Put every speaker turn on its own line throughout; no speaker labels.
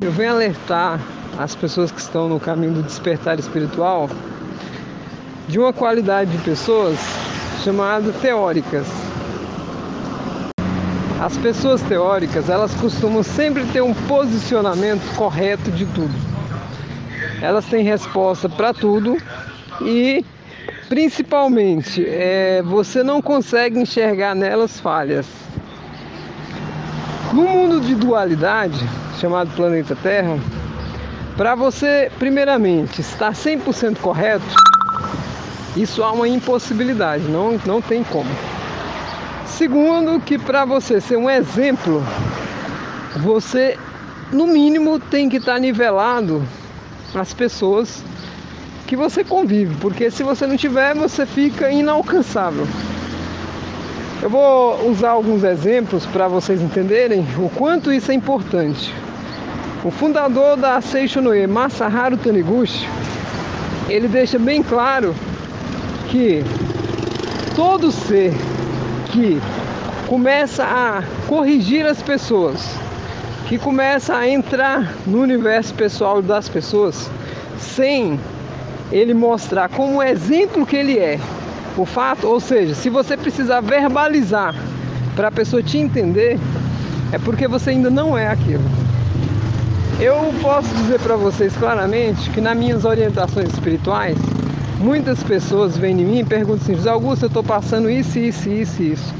Eu venho alertar as pessoas que estão no caminho do despertar espiritual de uma qualidade de pessoas chamada teóricas. As pessoas teóricas, elas costumam sempre ter um posicionamento correto de tudo. Elas têm resposta para tudo e principalmente é, você não consegue enxergar nelas falhas. No mundo de dualidade, chamado planeta Terra, para você, primeiramente, estar 100% correto, isso há uma impossibilidade, não, não tem como. Segundo, que para você ser um exemplo, você, no mínimo, tem que estar nivelado as pessoas que você convive, porque se você não tiver, você fica inalcançável. Eu vou usar alguns exemplos para vocês entenderem o quanto isso é importante. O fundador da Seishonoe, Masaharu Taniguchi, ele deixa bem claro que todo ser que começa a corrigir as pessoas, que começa a entrar no universo pessoal das pessoas, sem ele mostrar como exemplo que ele é, o fato, ou seja, se você precisar verbalizar para a pessoa te entender, é porque você ainda não é aquilo. Eu posso dizer para vocês claramente que nas minhas orientações espirituais, muitas pessoas vêm em mim e perguntam assim: José Augusto, eu estou passando isso, isso, isso, isso.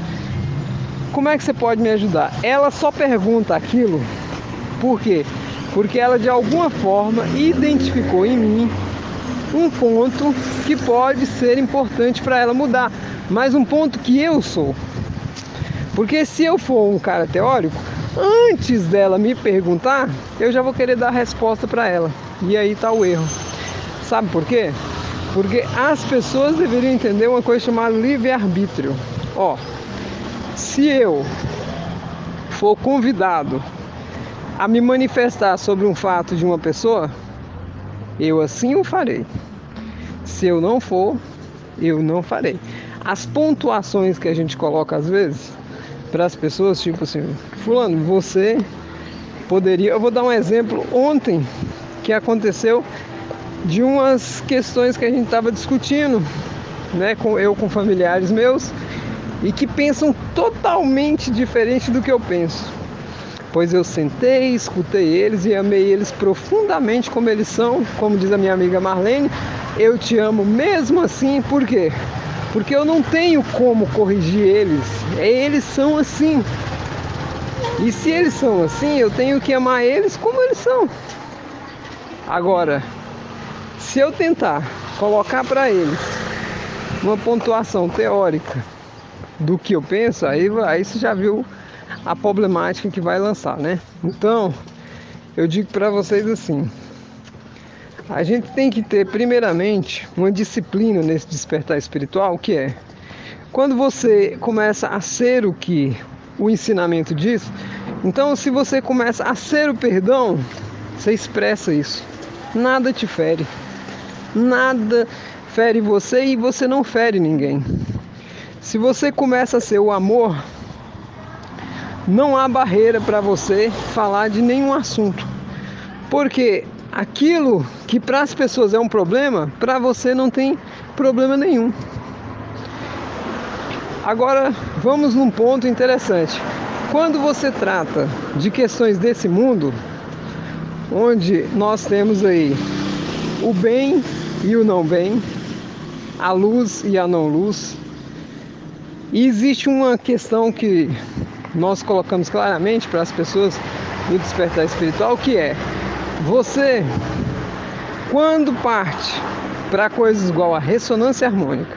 Como é que você pode me ajudar? Ela só pergunta aquilo, por quê? Porque ela de alguma forma identificou em mim um ponto que pode ser importante para ela mudar, mas um ponto que eu sou. Porque se eu for um cara teórico, antes dela me perguntar, eu já vou querer dar a resposta para ela. E aí está o erro. Sabe por quê? Porque as pessoas deveriam entender uma coisa chamada livre-arbítrio. Ó, se eu for convidado a me manifestar sobre um fato de uma pessoa, eu assim o farei. Se eu não for, eu não farei. As pontuações que a gente coloca às vezes para as pessoas, tipo assim, fulano, você poderia. Eu vou dar um exemplo ontem que aconteceu de umas questões que a gente estava discutindo, né, com eu com familiares meus e que pensam totalmente diferente do que eu penso pois eu sentei, escutei eles e amei eles profundamente como eles são, como diz a minha amiga Marlene, eu te amo mesmo assim, por quê? Porque eu não tenho como corrigir eles, eles são assim. E se eles são assim, eu tenho que amar eles como eles são. Agora, se eu tentar colocar para eles uma pontuação teórica do que eu penso, aí, aí você já viu a problemática que vai lançar, né? Então, eu digo para vocês assim: a gente tem que ter, primeiramente, uma disciplina nesse despertar espiritual, que é quando você começa a ser o que o ensinamento diz, então se você começa a ser o perdão, você expressa isso. Nada te fere. Nada fere você e você não fere ninguém. Se você começa a ser o amor, não há barreira para você falar de nenhum assunto. Porque aquilo que para as pessoas é um problema, para você não tem problema nenhum. Agora vamos num ponto interessante. Quando você trata de questões desse mundo, onde nós temos aí o bem e o não bem, a luz e a não luz, e existe uma questão que nós colocamos claramente para as pessoas do despertar espiritual, que é você quando parte para coisas igual a ressonância harmônica.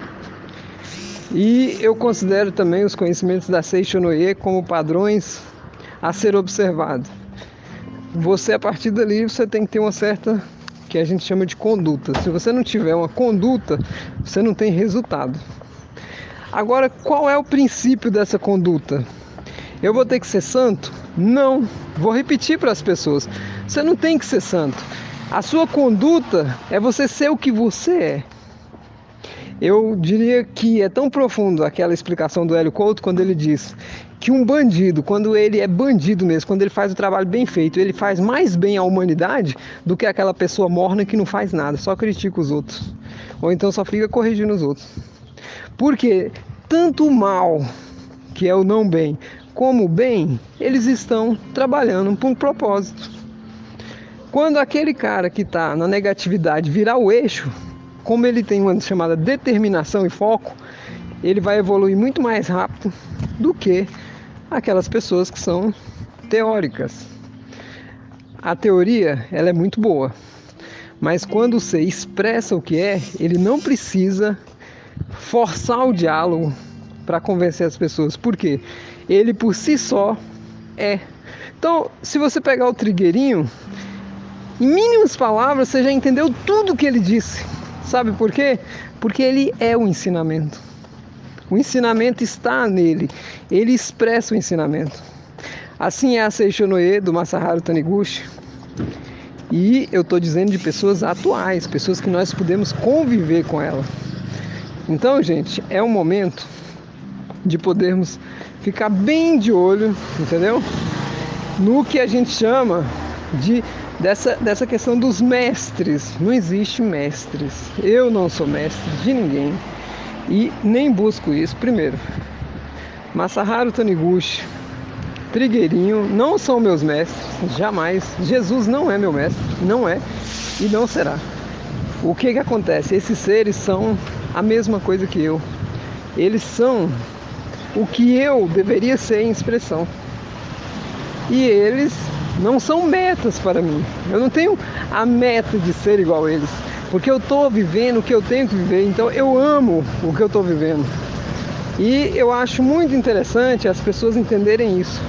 E eu considero também os conhecimentos da Seishonoye como padrões a ser observado. Você a partir dali você tem que ter uma certa que a gente chama de conduta. Se você não tiver uma conduta, você não tem resultado. Agora, qual é o princípio dessa conduta? Eu vou ter que ser santo? Não. Vou repetir para as pessoas: você não tem que ser santo. A sua conduta é você ser o que você é. Eu diria que é tão profundo aquela explicação do Hélio Couto quando ele diz que um bandido, quando ele é bandido mesmo, quando ele faz o trabalho bem feito, ele faz mais bem à humanidade do que aquela pessoa morna que não faz nada, só critica os outros. Ou então só fica corrigindo os outros. Porque tanto o mal, que é o não bem, como bem, eles estão trabalhando por um propósito. Quando aquele cara que está na negatividade virar o eixo, como ele tem uma chamada determinação e foco, ele vai evoluir muito mais rápido do que aquelas pessoas que são teóricas. A teoria, ela é muito boa, mas quando você expressa o que é, ele não precisa forçar o diálogo para convencer as pessoas. Por quê? Ele por si só é. Então, se você pegar o trigueirinho, em mínimas palavras, você já entendeu tudo que ele disse. Sabe por quê? Porque ele é o ensinamento. O ensinamento está nele. Ele expressa o ensinamento. Assim é a Seishonoe do Masaharu Taniguchi. E eu estou dizendo de pessoas atuais, pessoas que nós podemos conviver com ela. Então, gente, é um momento de podermos ficar bem de olho, entendeu? No que a gente chama de dessa, dessa questão dos mestres. Não existe mestres. Eu não sou mestre de ninguém e nem busco isso. Primeiro, Masaharu Taniguchi, Trigueirinho não são meus mestres, jamais. Jesus não é meu mestre, não é e não será. O que que acontece? Esses seres são a mesma coisa que eu. Eles são o que eu deveria ser em expressão. E eles não são metas para mim. Eu não tenho a meta de ser igual a eles, porque eu estou vivendo o que eu tenho que viver, então eu amo o que eu estou vivendo. E eu acho muito interessante as pessoas entenderem isso.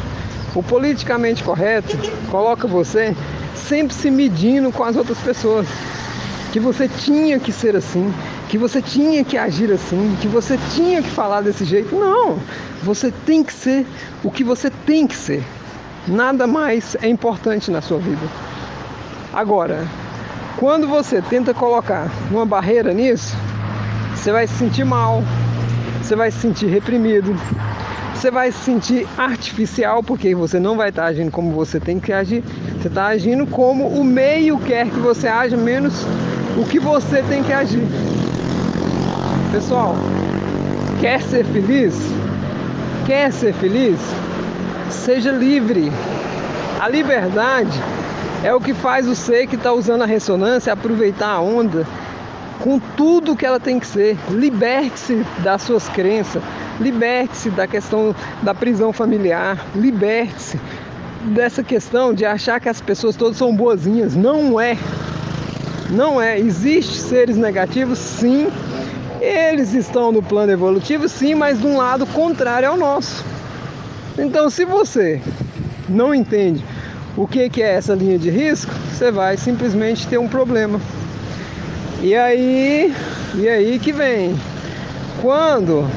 O politicamente correto coloca você sempre se medindo com as outras pessoas. Que você tinha que ser assim, que você tinha que agir assim, que você tinha que falar desse jeito. Não! Você tem que ser o que você tem que ser. Nada mais é importante na sua vida. Agora, quando você tenta colocar uma barreira nisso, você vai se sentir mal, você vai se sentir reprimido, você vai se sentir artificial, porque você não vai estar agindo como você tem que agir, você está agindo como o meio quer que você haja, menos o que você tem que agir. Pessoal, quer ser feliz? Quer ser feliz? seja livre. A liberdade é o que faz o ser que está usando a ressonância aproveitar a onda com tudo que ela tem que ser. Liberte-se das suas crenças, liberte-se da questão da prisão familiar, liberte-se dessa questão de achar que as pessoas todas são boazinhas. Não é. Não é. Existem seres negativos, sim. Eles estão no plano evolutivo, sim, mas de um lado contrário ao nosso. Então, se você não entende o que é essa linha de risco, você vai simplesmente ter um problema. E aí, e aí que vem. Quando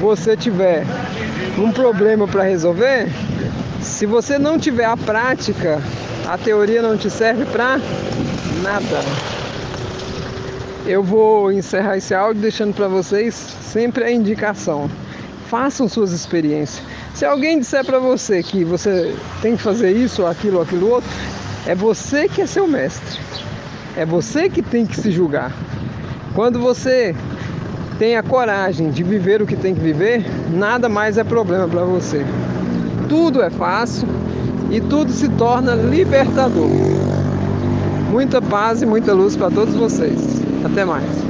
você tiver um problema para resolver, se você não tiver a prática, a teoria não te serve para nada. Eu vou encerrar esse áudio deixando para vocês sempre a indicação. Façam suas experiências. Se alguém disser para você que você tem que fazer isso, aquilo, aquilo outro, é você que é seu mestre. É você que tem que se julgar. Quando você tem a coragem de viver o que tem que viver, nada mais é problema para você. Tudo é fácil e tudo se torna libertador. Muita paz e muita luz para todos vocês. Até mais.